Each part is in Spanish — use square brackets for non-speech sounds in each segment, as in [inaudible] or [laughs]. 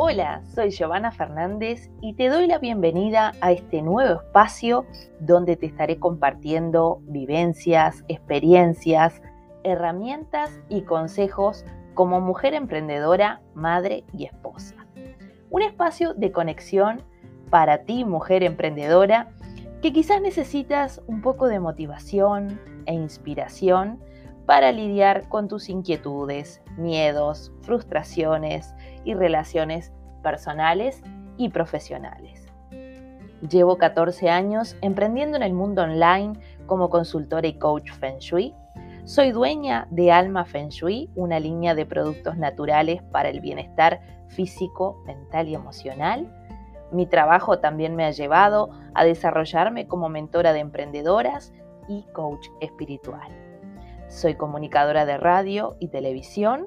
Hola, soy Giovanna Fernández y te doy la bienvenida a este nuevo espacio donde te estaré compartiendo vivencias, experiencias, herramientas y consejos como mujer emprendedora, madre y esposa. Un espacio de conexión para ti, mujer emprendedora, que quizás necesitas un poco de motivación e inspiración para lidiar con tus inquietudes, miedos, frustraciones y relaciones personales y profesionales. Llevo 14 años emprendiendo en el mundo online como consultora y coach Feng Shui. Soy dueña de Alma Feng Shui, una línea de productos naturales para el bienestar físico, mental y emocional. Mi trabajo también me ha llevado a desarrollarme como mentora de emprendedoras y coach espiritual. Soy comunicadora de radio y televisión,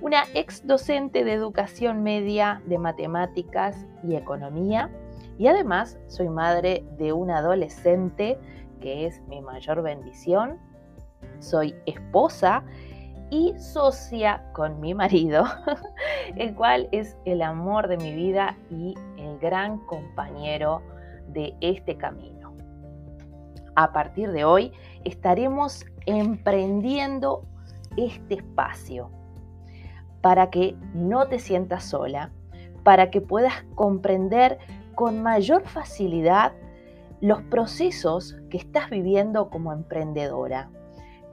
una ex docente de educación media de matemáticas y economía y además soy madre de un adolescente que es mi mayor bendición. Soy esposa y socia con mi marido, [laughs] el cual es el amor de mi vida y el gran compañero de este camino. A partir de hoy estaremos emprendiendo este espacio para que no te sientas sola, para que puedas comprender con mayor facilidad los procesos que estás viviendo como emprendedora,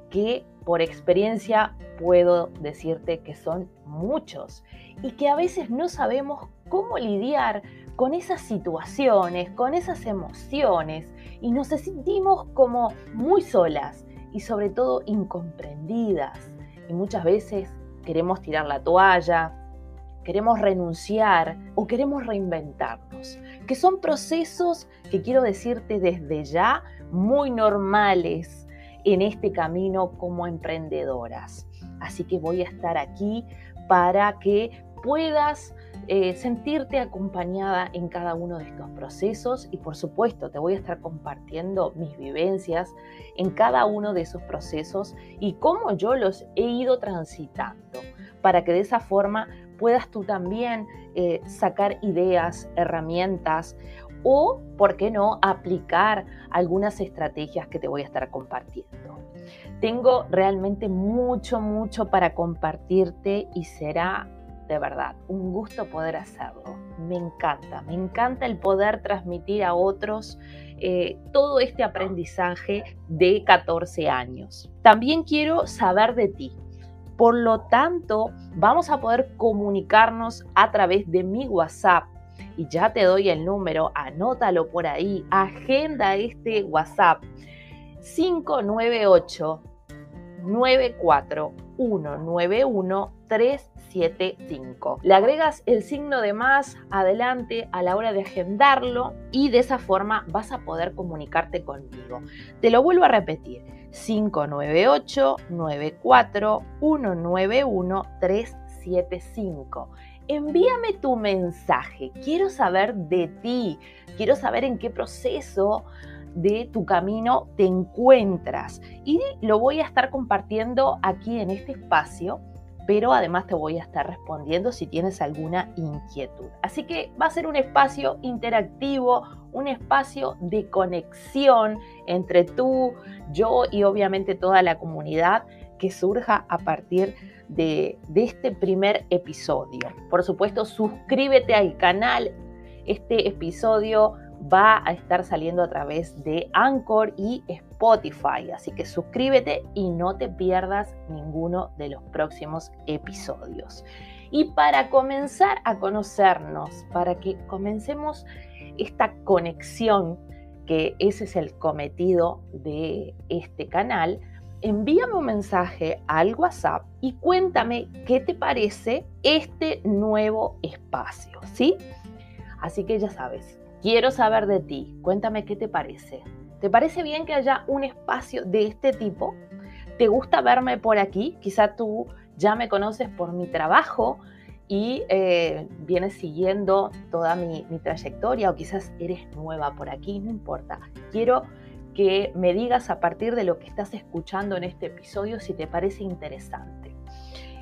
que por experiencia puedo decirte que son muchos y que a veces no sabemos cómo lidiar con esas situaciones, con esas emociones y nos sentimos como muy solas y sobre todo incomprendidas. Y muchas veces queremos tirar la toalla, queremos renunciar o queremos reinventarnos, que son procesos que quiero decirte desde ya muy normales en este camino como emprendedoras. Así que voy a estar aquí para que puedas eh, sentirte acompañada en cada uno de estos procesos y por supuesto te voy a estar compartiendo mis vivencias en cada uno de esos procesos y cómo yo los he ido transitando para que de esa forma puedas tú también eh, sacar ideas, herramientas o, ¿por qué no?, aplicar algunas estrategias que te voy a estar compartiendo. Tengo realmente mucho, mucho para compartirte y será de verdad, un gusto poder hacerlo. Me encanta, me encanta el poder transmitir a otros eh, todo este aprendizaje de 14 años. También quiero saber de ti. Por lo tanto, vamos a poder comunicarnos a través de mi WhatsApp. Y ya te doy el número, anótalo por ahí, agenda este WhatsApp 598 94191 375. Le agregas el signo de más adelante a la hora de agendarlo y de esa forma vas a poder comunicarte conmigo. Te lo vuelvo a repetir. 598 94 191 375 envíame tu mensaje. Quiero saber de ti. Quiero saber en qué proceso de tu camino te encuentras. Y lo voy a estar compartiendo aquí en este espacio pero además te voy a estar respondiendo si tienes alguna inquietud. Así que va a ser un espacio interactivo, un espacio de conexión entre tú, yo y obviamente toda la comunidad que surja a partir de, de este primer episodio. Por supuesto, suscríbete al canal. Este episodio va a estar saliendo a través de Anchor y Spotify. Así que suscríbete y no te pierdas ninguno de los próximos episodios. Y para comenzar a conocernos, para que comencemos esta conexión, que ese es el cometido de este canal, envíame un mensaje al WhatsApp y cuéntame qué te parece este nuevo espacio, ¿sí? Así que ya sabes, Quiero saber de ti. Cuéntame qué te parece. ¿Te parece bien que haya un espacio de este tipo? ¿Te gusta verme por aquí? Quizá tú ya me conoces por mi trabajo y eh, vienes siguiendo toda mi, mi trayectoria o quizás eres nueva por aquí, no importa. Quiero que me digas a partir de lo que estás escuchando en este episodio si te parece interesante.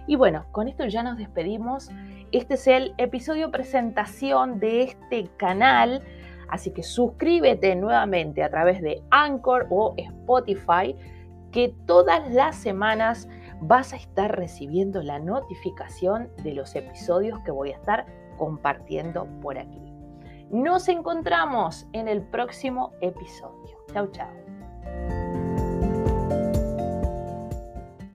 Y bueno, con esto ya nos despedimos. Este es el episodio presentación de este canal, así que suscríbete nuevamente a través de Anchor o Spotify, que todas las semanas vas a estar recibiendo la notificación de los episodios que voy a estar compartiendo por aquí. Nos encontramos en el próximo episodio. Chao, chao.